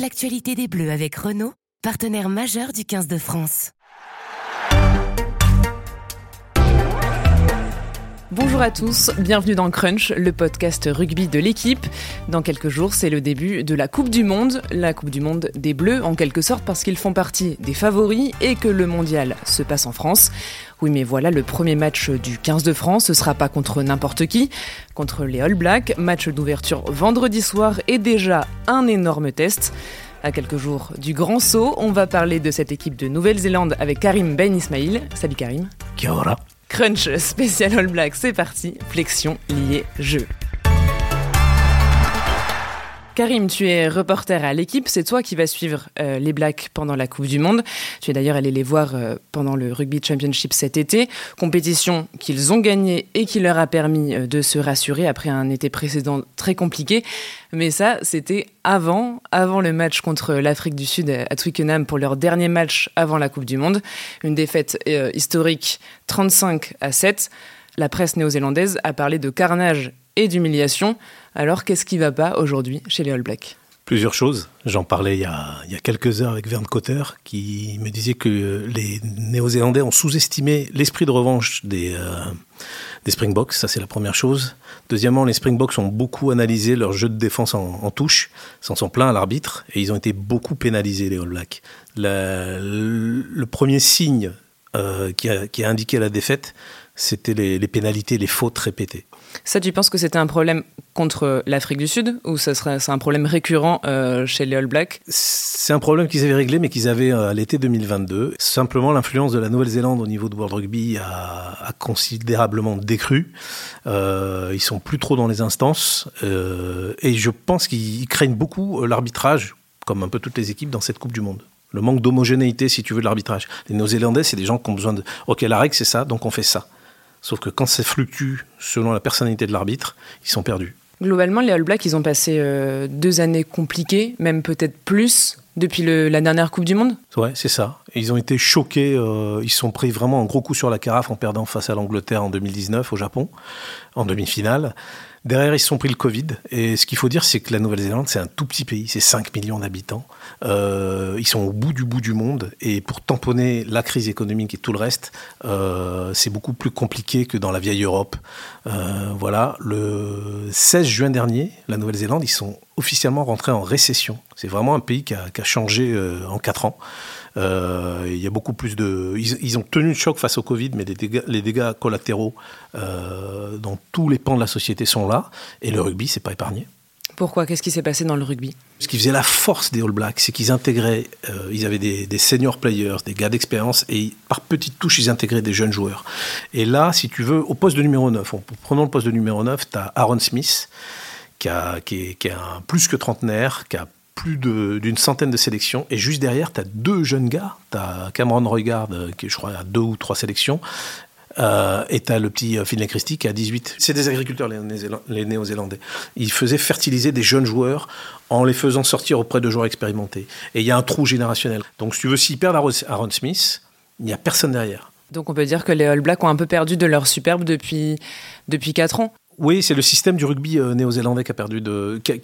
l'actualité des Bleus avec Renault, partenaire majeur du 15 de France. Bonjour à tous, bienvenue dans Crunch, le podcast rugby de l'équipe. Dans quelques jours, c'est le début de la Coupe du Monde, la Coupe du Monde des Bleus en quelque sorte parce qu'ils font partie des favoris et que le mondial se passe en France. Oui mais voilà, le premier match du 15 de France, ce sera pas contre n'importe qui, contre les All Blacks, match d'ouverture vendredi soir et déjà un énorme test. À quelques jours du grand saut, on va parler de cette équipe de Nouvelle-Zélande avec Karim Ben Ismail. Salut Karim. Kia ora. Crunch spécial All Black, c'est parti, flexion liée jeu. Karim, tu es reporter à l'équipe, c'est toi qui vas suivre euh, les Blacks pendant la Coupe du Monde. Tu es d'ailleurs allé les voir euh, pendant le Rugby Championship cet été, compétition qu'ils ont gagnée et qui leur a permis euh, de se rassurer après un été précédent très compliqué. Mais ça, c'était avant, avant le match contre l'Afrique du Sud à Twickenham pour leur dernier match avant la Coupe du Monde. Une défaite historique 35 à 7. La presse néo-zélandaise a parlé de carnage et d'humiliation. Alors, qu'est-ce qui va pas aujourd'hui chez les All Blacks? Plusieurs choses. J'en parlais il y, a, quelques heures avec Verne Cotter, qui me disait que les Néo-Zélandais ont sous-estimé l'esprit de revanche des, euh, des Springboks. Ça, c'est la première chose. Deuxièmement, les Springboks ont beaucoup analysé leur jeu de défense en, en touche, s'en sont pleins à l'arbitre, et ils ont été beaucoup pénalisés, les All Blacks. La, le, premier signe euh, qui, a, indiqué la défaite, c'était les, les pénalités, les fautes répétées. Ça, tu penses que c'était un problème contre l'Afrique du Sud ou ça serait c'est un problème récurrent euh, chez les All Blacks? C'est un problème qu'ils avaient réglé, mais qu'ils avaient euh, à l'été 2022. Simplement, l'influence de la Nouvelle-Zélande au niveau de World Rugby a, a considérablement décru. Euh, ils sont plus trop dans les instances euh, et je pense qu'ils craignent beaucoup l'arbitrage, comme un peu toutes les équipes dans cette Coupe du Monde le manque d'homogénéité, si tu veux, de l'arbitrage. Les Néo-Zélandais, c'est des gens qui ont besoin de. Ok, la règle, c'est ça, donc on fait ça. Sauf que quand ça fluctue selon la personnalité de l'arbitre, ils sont perdus. Globalement, les All Blacks, ils ont passé euh, deux années compliquées, même peut-être plus, depuis le, la dernière Coupe du Monde Ouais, c'est ça. Ils ont été choqués, euh, ils sont pris vraiment un gros coup sur la carafe en perdant face à l'Angleterre en 2019 au Japon, en demi-finale. Derrière, ils se sont pris le Covid. Et ce qu'il faut dire, c'est que la Nouvelle-Zélande, c'est un tout petit pays, c'est 5 millions d'habitants. Euh, ils sont au bout du bout du monde. Et pour tamponner la crise économique et tout le reste, euh, c'est beaucoup plus compliqué que dans la vieille Europe. Euh, voilà, le 16 juin dernier, la Nouvelle-Zélande, ils sont officiellement rentrés en récession. C'est vraiment un pays qui a, qui a changé euh, en 4 ans. Euh, il y a beaucoup plus de. Ils, ils, ont tenu le choc face au Covid, mais les dégâts, les dégâts collatéraux euh, dans tous les pans de la société sont là. Et le rugby, c'est pas épargné. Pourquoi? Qu'est-ce qui s'est passé dans le rugby? Ce qui faisait la force des All Blacks, c'est qu'ils intégraient, euh, ils avaient des, des, senior players, des gars d'expérience, et par petites touches, ils intégraient des jeunes joueurs. Et là, si tu veux, au poste de numéro 9, en prenant le poste de numéro 9, tu as Aaron Smith, qui, a, est, plus que trentenaire, qui a plus d'une centaine de sélections. Et juste derrière, tu as deux jeunes gars. Tu as Cameron Roygard, qui je crois a deux ou trois sélections. Euh, et tu as le petit Finlay Christie qui a 18. C'est des agriculteurs, les Néo-Zélandais. Ils faisaient fertiliser des jeunes joueurs en les faisant sortir auprès de joueurs expérimentés. Et il y a un trou générationnel. Donc, si tu veux, s'ils perdent Aaron Smith, il n'y a personne derrière. Donc, on peut dire que les All Blacks ont un peu perdu de leur superbe depuis, depuis 4 ans oui, c'est le système du rugby euh, néo-zélandais qui a perdu de. Qui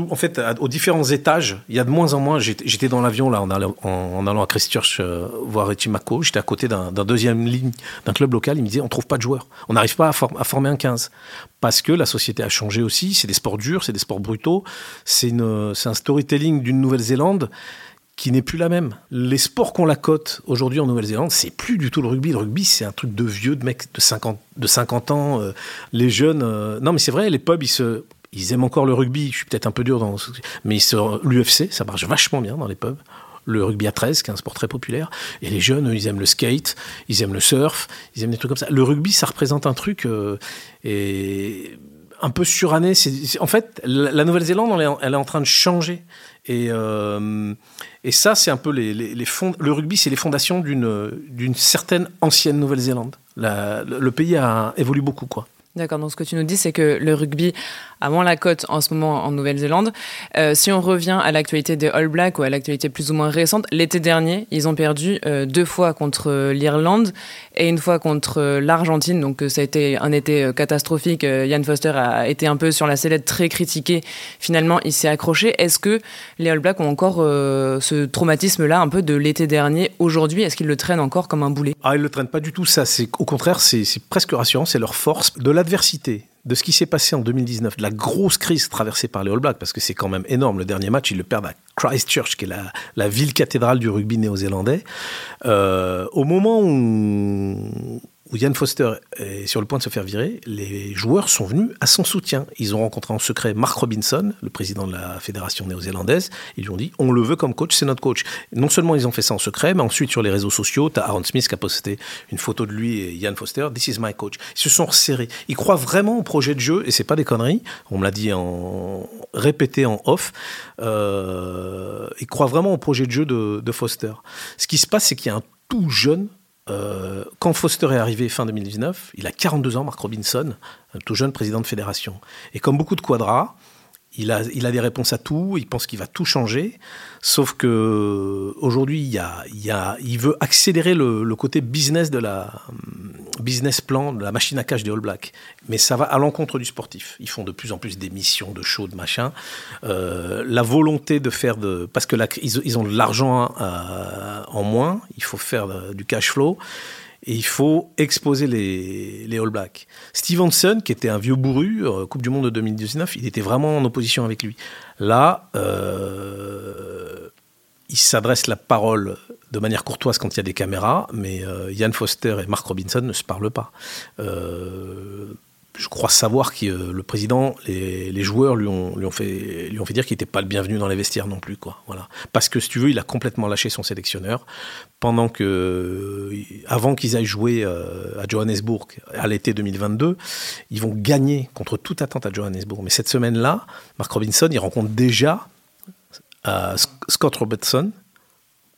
en fait, aux différents étages, il y a de moins en moins. J'étais dans l'avion là en allant, à Christchurch euh, voir Etimako. J'étais à côté d'un deuxième ligne d'un club local. Il me disait on trouve pas de joueurs. On n'arrive pas à, à, former un 15 parce que la société a changé aussi. C'est des sports durs, c'est des sports brutaux. C'est un storytelling d'une Nouvelle-Zélande qui n'est plus la même. Les sports qu'on la cote aujourd'hui en Nouvelle-Zélande, c'est plus du tout le rugby. Le rugby, c'est un truc de vieux, de mecs de 50, de 50 ans. Euh, les jeunes. Euh... Non, mais c'est vrai, les pubs, ils aiment encore le rugby, je suis peut-être un peu dur dans. Mais l'UFC, ça marche vachement bien dans les pubs. Le rugby à 13, qui est un sport très populaire. Et les jeunes, ils aiment le skate, ils aiment le surf, ils aiment des trucs comme ça. Le rugby, ça représente un truc. Euh, et un peu suranné. C'est, en fait, la Nouvelle-Zélande, elle, est en train de changer. Et, euh, ça, c'est un peu les. Le rugby, c'est les fondations d'une, d'une certaine ancienne Nouvelle-Zélande. La, le, le pays a évolué beaucoup, quoi. D'accord, donc ce que tu nous dis, c'est que le rugby a moins la cote en ce moment en Nouvelle-Zélande. Euh, si on revient à l'actualité des All Blacks ou à l'actualité plus ou moins récente, l'été dernier, ils ont perdu euh, deux fois contre l'Irlande et une fois contre l'Argentine. Donc ça a été un été catastrophique. Ian Foster a été un peu sur la sellette très critiqué. Finalement, il s'est accroché. Est-ce que les All Blacks ont encore ce traumatisme-là un peu de l'été dernier aujourd'hui? Est-ce qu'ils le traînent encore comme un boulet? Ah, ils le traînent pas du tout. Ça, c'est au contraire, c'est presque rassurant. C'est leur force de l'adversité de ce qui s'est passé en 2019, de la grosse crise traversée par les All Blacks, parce que c'est quand même énorme. Le dernier match, ils le perdent à Christchurch, qui est la, ville cathédrale du rugby néo-zélandais. Euh, au moment où où Ian Foster est sur le point de se faire virer, les joueurs sont venus à son soutien. Ils ont rencontré en secret Mark Robinson, le président de la fédération néo-zélandaise. Ils lui ont dit on le veut comme coach, c'est notre coach. Non seulement ils ont fait ça en secret, mais ensuite sur les réseaux sociaux, tu as Aaron Smith qui a posté une photo de lui et Ian Foster. This is my coach. Ils se sont resserrés. Ils croient vraiment au projet de jeu et c'est pas des conneries. On me l'a dit en répété en off. Euh, ils croient vraiment au projet de jeu de Foster. Ce qui se passe, c'est qu'il y a un tout jeune euh, quand Foster est arrivé fin 2019, il a 42 ans, Mark Robinson, un tout jeune président de fédération. Et comme beaucoup de quadras, il a, il a des réponses à tout, il pense qu'il va tout changer, sauf que aujourd'hui, il, il, il veut accélérer le, côté business de la business plan de la machine à cash des All Blacks. Mais ça va à l'encontre du sportif. Ils font de plus en plus d'émissions, de shows, de machin. Euh, la volonté de faire de... Parce que ils, ont de l'argent euh, en moins, il faut faire euh, du cash flow et il faut exposer les, les All Blacks. Stevenson, qui était un vieux bourru, Coupe du Monde de 2019, il était vraiment en opposition avec lui. Là, il s'adresse la parole de manière courtoise quand il y a des caméras, mais euh, Ian Foster et Mark Robinson ne se parlent pas je crois savoir que euh, le président, les, joueurs lui ont, fait, lui ont fait dire qu'il n'était pas le bienvenu dans les vestiaires non plus. Quoi. Voilà. Parce que si tu veux, il a complètement lâché son sélectionneur pendant que, euh, avant qu'ils aillent jouer euh, à Johannesburg à l'été 2022, ils vont gagner contre toute attente à Johannesburg. Mais cette semaine-là, Mark Robinson, il rencontre déjà Scott Robertson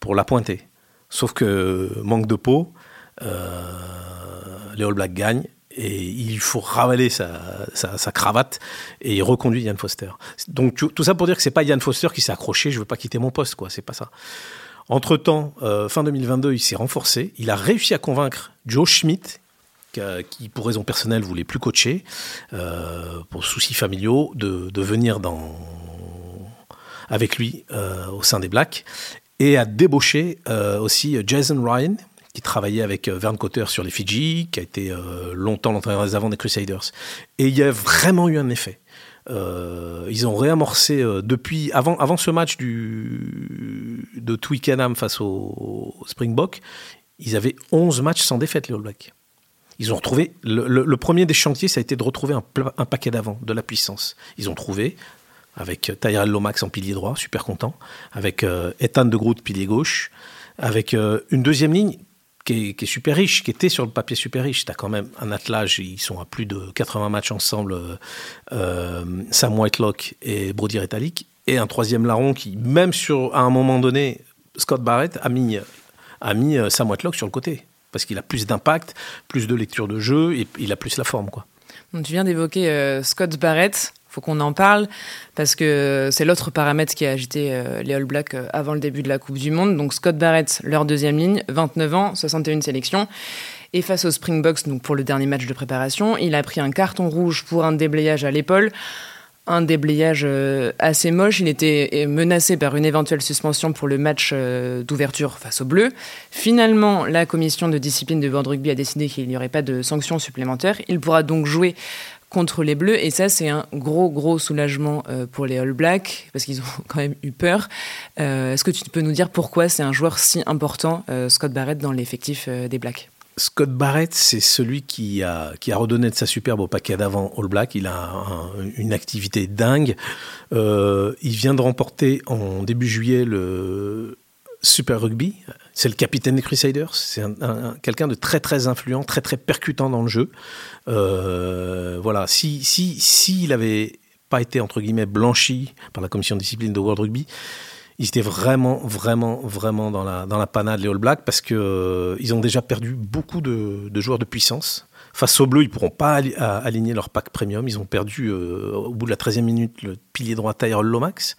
pour la pointer. Sauf que manque de peau, les All Blacks gagnent et il faut ravaler sa, cravate et il reconduit Yann Foster. Donc tout ça pour dire que c'est pas Yann Foster qui s'est accroché, je veux pas quitter mon poste, quoi, c'est pas ça. Entre temps, euh, fin 2022, il s'est renforcé, il a réussi à convaincre Joe Schmidt, qui pour raison personnelle voulait plus coacher, euh, pour soucis familiaux, de, venir dans, avec lui euh, au sein des Blacks, et a débauché aussi Jason Ryan, qui travaillait avec euh, Vern Cotter sur les Fidji, qui a été euh, longtemps l'entraîneur des avant des Crusaders. Et il y a vraiment eu un effet. Euh, ils ont réamorcé depuis avant, avant ce match du, de Twickenham face au, Springbok, ils avaient 11 matchs sans défaite, les All Blacks. Ils ont retrouvé, le, premier des chantiers, ça a été de retrouver un, un paquet d'avant, de la puissance. Ils ont trouvé, avec Tyrell Lomax en pilier droit, super content, avec Ethan de Groot, pilier gauche, avec une deuxième ligne qui est, super riche, qui était sur le papier super riche. Tu as quand même un attelage, ils sont à plus de 80 matchs ensemble, euh, euh, Sam Whitelock et Brody Retallick, et un troisième larron qui, même sur, à un moment donné, Scott Barrett a mis, a mis euh, Sam Whitelock sur le côté, parce qu'il a plus d'impact, plus de lecture de jeu, et il a plus la forme. quoi. tu viens d'évoquer Scott Barrett faut qu'on en parle parce que c'est l'autre paramètre qui a agité euh, les All Blacks euh, avant le début de la Coupe du Monde. Donc Scott Barrett, leur deuxième ligne, 29 ans, 61 sélections. Et face au Springboks, donc pour le dernier match de préparation, il a pris un carton rouge pour un déblayage à l'épaule. Un déblayage euh, assez moche. Il était menacé par une éventuelle suspension pour le match d'ouverture face aux Bleus. Finalement, la commission de discipline de World Rugby a décidé qu'il n'y aurait pas de sanctions supplémentaires. Il pourra donc jouer contre les Bleus. Et ça, c'est un gros, gros soulagement euh, pour les All Blacks, parce qu'ils ont quand même eu peur. Euh, est-ce que tu peux nous dire pourquoi c'est un joueur si important, euh, Scott Barrett, dans l'effectif des Blacks? Scott Barrett, c'est celui qui a, qui a redonné de sa superbe au paquet d'avant All Black. Il a une activité dingue. il vient de remporter en début juillet le Super Rugby. C'est le capitaine des Crusaders. C'est quelqu'un de très très influent, très très percutant dans le jeu. Euh, voilà. Si si s'il avait pas été entre guillemets blanchi par la commission de discipline de World Rugby, il était vraiment vraiment vraiment dans la dans la panade les All Blacks parce que euh, ils ont déjà perdu beaucoup de, de joueurs de puissance Face aux Bleus, ils pourront pas aligner leur pack premium. Ils ont perdu au bout de la 13e minute le pilier droit Tyrell Lomax.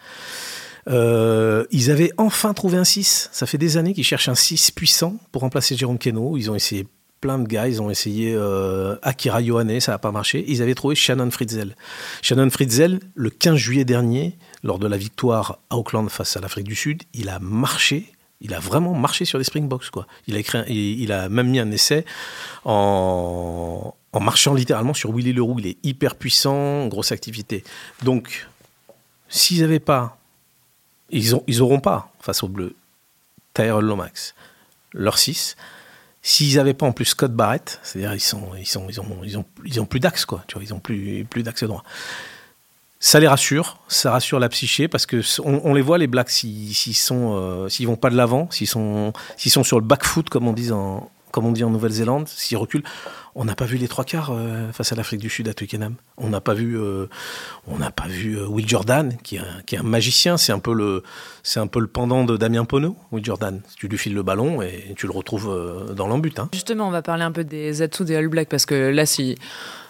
Ils avaient enfin trouvé un 6. Ça fait des années qu'ils cherchent un 6 puissant pour remplacer Jérôme Keno. Ils ont essayé plein de gars. Ils ont essayé euh, Akira Ioane, ça n'a pas marché. Ils avaient trouvé Shannon Fritzel. Shannon Fritzel, le 15 juillet dernier, lors de la victoire à Auckland face à l'Afrique du Sud, il a marché. Il a vraiment marché sur les Springboks. Quoi. Il, a écrit il, a même mis un essai en, en marchant littéralement sur Willy Leroux. Il est hyper puissant, grosse activité. Donc, s'ils n'avaient pas, ils n'auront ils pas face aux Bleus, Tyrell Lomax, leur 6. S'ils n'avaient pas en plus Scott Barrett, c'est-à-dire ils sont, ils ils ont, ils ont, ils ont plus d'axe quoi, tu vois, ils ont plus, plus d'axe droit. Ça les rassure, ça rassure la psyché parce que on, les voit les Blacks s'ils sont, euh, vont pas de l'avant, s'ils sont, s'ils sont sur le back foot comme on dit en, comme on dit en Nouvelle-Zélande, s'ils reculent, on n'a pas vu les trois quarts euh, face à l'Afrique du Sud à Twickenham. On n'a pas vu, euh, on n'a pas vu euh, Will Jordan, qui est un, magicien. C'est un peu le, c'est un peu le pendant de Damien Pono. Will Jordan, tu lui files le ballon et tu le retrouves dans l'embut. Hein. Justement, on va parler un peu des atouts des All Blacks parce que là, si,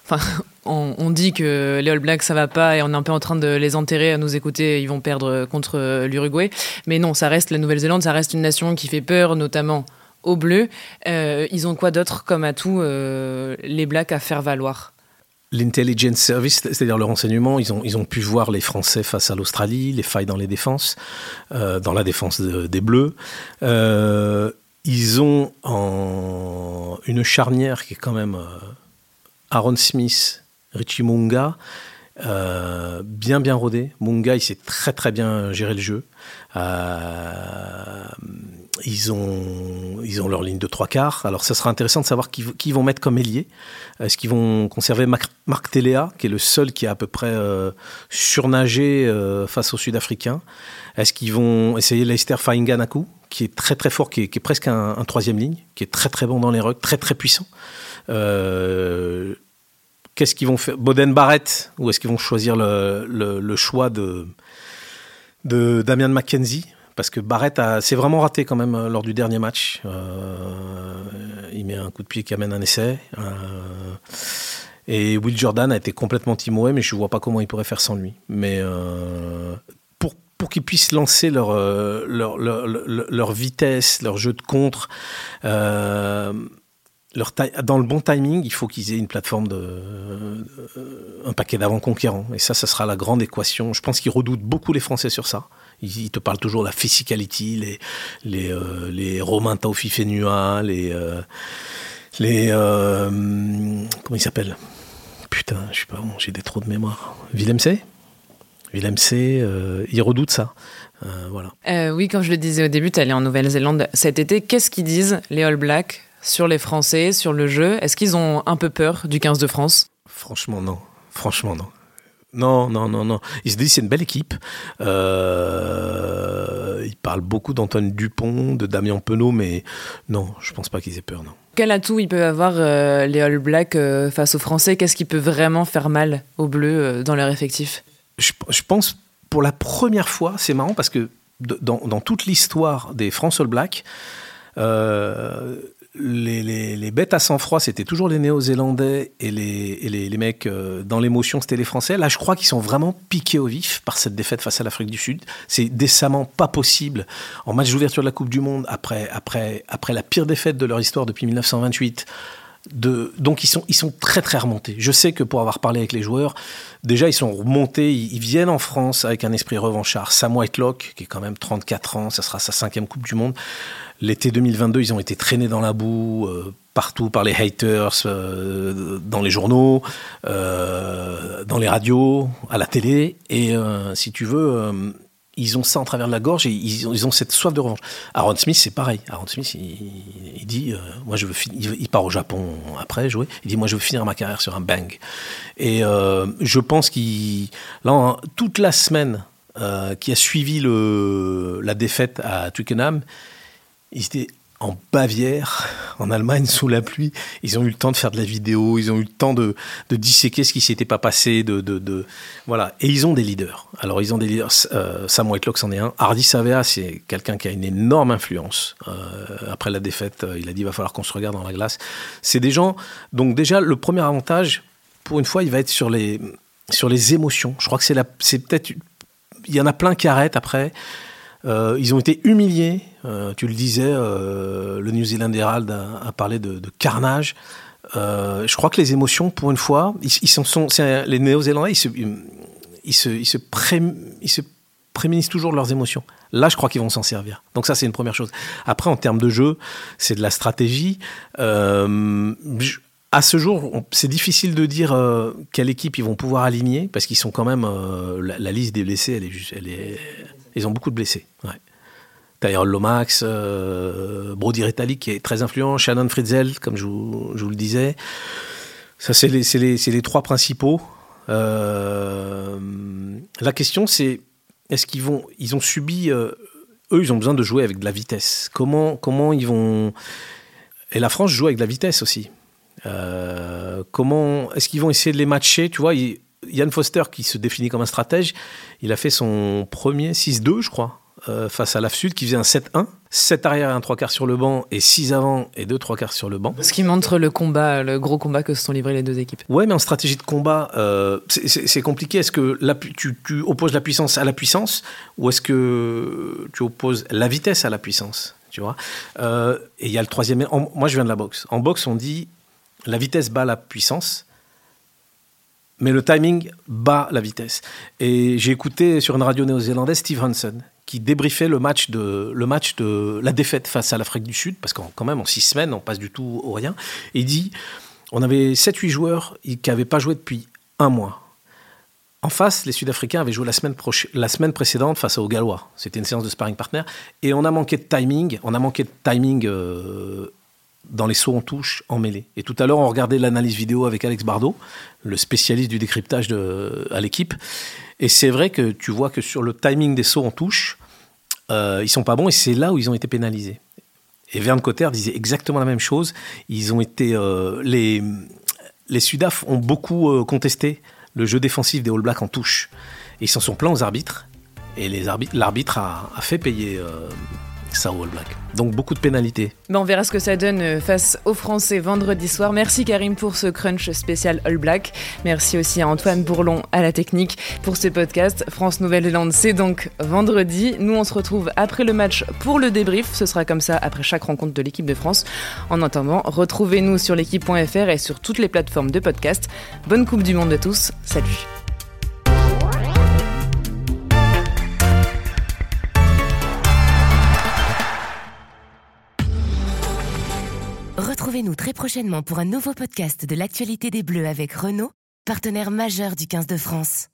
enfin, on, on, dit que les All Blacks ça va pas et on est un peu en train de les enterrer à nous écouter. Ils vont perdre contre l'Uruguay, mais non, ça reste la Nouvelle-Zélande, ça reste une nation qui fait peur, notamment au bleu. Euh, ils ont quoi d'autre comme atout euh, les Blacks à faire valoir? L'intelligence service, c'est-à-dire le renseignement, ils ont, ils ont pu voir les Français face à l'Australie, les failles dans les défenses, euh, dans la défense des Bleus. ils ont en, une charnière qui est quand même Aaron Smith, Richie Munga, bien bien rodé. Munga, il sait très très bien gérer le jeu. Ils ont, ils ont leur ligne de trois quarts. Alors, ça sera intéressant de savoir qui, qui vont mettre comme ailier. Est-ce qu'ils vont conserver Marc Téléa, qui est le seul qui a à peu près euh, surnagé euh, face aux Sud-Africains Est-ce qu'ils vont essayer Leicester Fainganaku, qui est très très fort, qui est, presque un, troisième ligne, qui est très très bon dans les rucks, très très puissant? Euh, Qu'est-ce qu'ils vont faire? Boden Barrett Ou est-ce qu'ils vont choisir le, le choix de, de Damien McKenzie parce que Barrett s'est vraiment raté quand même euh, lors du dernier match. Euh, il met un coup de pied qui amène un essai. Euh, et Will Jordan a été complètement timoré, mais je ne vois pas comment il pourrait faire sans lui. Mais pour, pour qu'ils puissent lancer leur, leur, leur, vitesse, leur jeu de contre, leur dans le bon timing, il faut qu'ils aient une plateforme de, un paquet d'avant-conquérants. Et ça, ça sera la grande équation. Je pense qu'ils redoutent beaucoup les Français sur ça. Il, te parle toujours de la physicality, les, les, euh, les Romain Taufifenua, les. Euh, les euh, comment il s'appelle Putain, je sais pas, j'ai des trous de mémoire. Willem C? Willem C, il redoute ça. voilà. oui, comme je le disais au début, tu allé en Nouvelle-Zélande cet été. Qu'est-ce qu'ils disent, les All Blacks, sur les Français, sur le jeu? Est-ce qu'ils ont un peu peur du 15 de France? Franchement, non. Franchement, non. Non, non, non, non. Ils se disent c'est une belle équipe. Euh, ils parlent beaucoup d'Antoine Dupont, de Damien Penaud, mais non, je pense pas qu'ils aient peur, non. Quel atout ils peuvent avoir euh, les All Blacks euh, face aux Français? Qu'est-ce qui peut vraiment faire mal aux Bleus dans leur effectif? Je, pense pour la première fois, c'est marrant parce que dans, dans toute l'histoire des France All Blacks, les, bêtes à sang-froid, c'était toujours les Néo-Zélandais et les, mecs euh, dans l'émotion, c'était les Français. Là, je crois qu'ils sont vraiment piqués au vif par cette défaite face à l'Afrique du Sud. C'est décemment pas possible. En match d'ouverture de la Coupe du Monde, après la pire défaite de leur histoire depuis 1928, donc ils sont, ils sont très très remontés. Je sais que pour avoir parlé avec les joueurs, déjà ils sont remontés, ils, viennent en France avec un esprit revanchard. Sam Whitelock, qui est quand même 34 ans, ça sera sa cinquième Coupe du Monde. L'été 2022, ils ont été traînés dans la boue euh, partout par les haters, euh, dans les journaux, euh, dans les radios, à la télé. Et si tu veux, ils ont ça en travers de la gorge et ils ont, cette soif de revanche. Aaron Smith, c'est pareil. Aaron Smith, il, dit, moi je veux finir. Il part au Japon après jouer. Il dit, moi je veux finir ma carrière sur un bang. Et je pense qu'il, là, toute la semaine qui a suivi le, la défaite à Twickenham, ils étaient en Bavière, en Allemagne, sous la pluie. Ils ont eu le temps de faire de la vidéo, ils ont eu le temps de, de disséquer ce qui s'était pas passé, de, voilà. Et ils ont des leaders. Alors ils ont des leaders. Euh, Sam Whitelock c'en est un. Hardy Savea, c'est quelqu'un qui a une énorme influence. Euh, après la défaite, il a dit il va falloir qu'on se regarde dans la glace. C'est des gens. Donc déjà, le premier avantage, pour une fois, il va être sur les sur les émotions. Je crois que c'est la, c'est peut-être, il y en a plein qui arrêtent après. Euh, ils ont été humiliés. Euh, tu le disais, euh, le New Zealand Herald a, parlé de, carnage. Euh, je crois que les émotions, pour une fois, les Néo-Zélandais, ils se, prémunissent toujours de leurs émotions. Là, je crois qu'ils vont s'en servir. Donc ça, c'est une première chose. Après, en termes de jeu, c'est de la stratégie. À ce jour, c'est difficile de dire quelle équipe ils vont pouvoir aligner parce qu'ils sont quand même la, liste des blessés. Ils ont beaucoup de blessés. Ouais. Tyrell Lomax, euh, Brody Retallick qui est très influent, Shannon Fritzel, comme je vous, le disais. Ça, c'est les, les, les trois principaux. Euh, la question, c'est est-ce qu'ils vont, ils ont subi, euh, eux, ils ont besoin de jouer avec de la vitesse. Comment, comment ils vont Et la France joue avec de la vitesse aussi. Comment est-ce qu'ils vont essayer de les matcher Tu vois, Yann Foster, qui se définit comme un stratège, il a fait son premier 6-2, je crois, euh, face à l'AF Sud, qui faisait un 7-1. 7 arrière et un 3 quarts sur le banc, et 6 avant et 2 3 quarts sur le banc. Ce qui montre le combat, le gros combat que se sont livrés les deux équipes. Ouais, mais en stratégie de combat, euh, c'est- compliqué. Est-ce que la tu, tu opposes la puissance à la puissance ou est-ce que tu opposes la vitesse à la puissance tu vois? Euh, Et il y a le troisième. en- moi, je viens de la boxe. En boxe, on dit la vitesse bat la puissance, mais le timing bat la vitesse. Et j'ai écouté sur une radio néo-zélandaise Steve Hansen qui débriefait le match de le match de la défaite face à l'Afrique du Sud parce qu'en quand même en six semaines on passe du tout au rien. Et il dit on avait 7-8 joueurs qui n'avaient pas joué depuis un mois. En face, les Sud-Africains avaient joué la semaine, la semaine précédente face aux Gallois. C'était une séance de sparring partner. Et on a manqué de timing. On a manqué de timing euh, dans les sauts en touche, en mêlée. Et tout à l'heure, on regardait l'analyse vidéo avec Alex Bardot, le spécialiste du décryptage de, à l'équipe. Et c'est vrai que tu vois que sur le timing des sauts en touche, euh, ils sont pas bons. Et c'est là où ils ont été pénalisés. Et Verne Cotter disait exactement la même chose. Ils ont été euh, les les Sudaf ont beaucoup euh, contesté le jeu défensif des All Blacks en touche. Et ils s'en sont plaints aux arbitres. Et l'arbitre a, a fait payer euh, ça All Blacks. Donc beaucoup de pénalités. Ben, on verra ce que ça donne euh, face aux Français vendredi soir. Merci Karim pour ce crunch spécial All Black. Merci aussi à Antoine Bourlon à la technique pour ce podcast. France-Nouvelle-Zélande, c'est donc vendredi. Nous, on se retrouve après le match pour le débrief. Ce sera comme ça après chaque rencontre de l'équipe de France. En attendant, retrouvez-nous sur l'équipe.fr et sur toutes les plateformes de podcast. Bonne Coupe du Monde à tous. Salut. Retrouvez-nous très prochainement pour un nouveau podcast de l'actualité des Bleus avec Renault, partenaire majeur du 15 de France.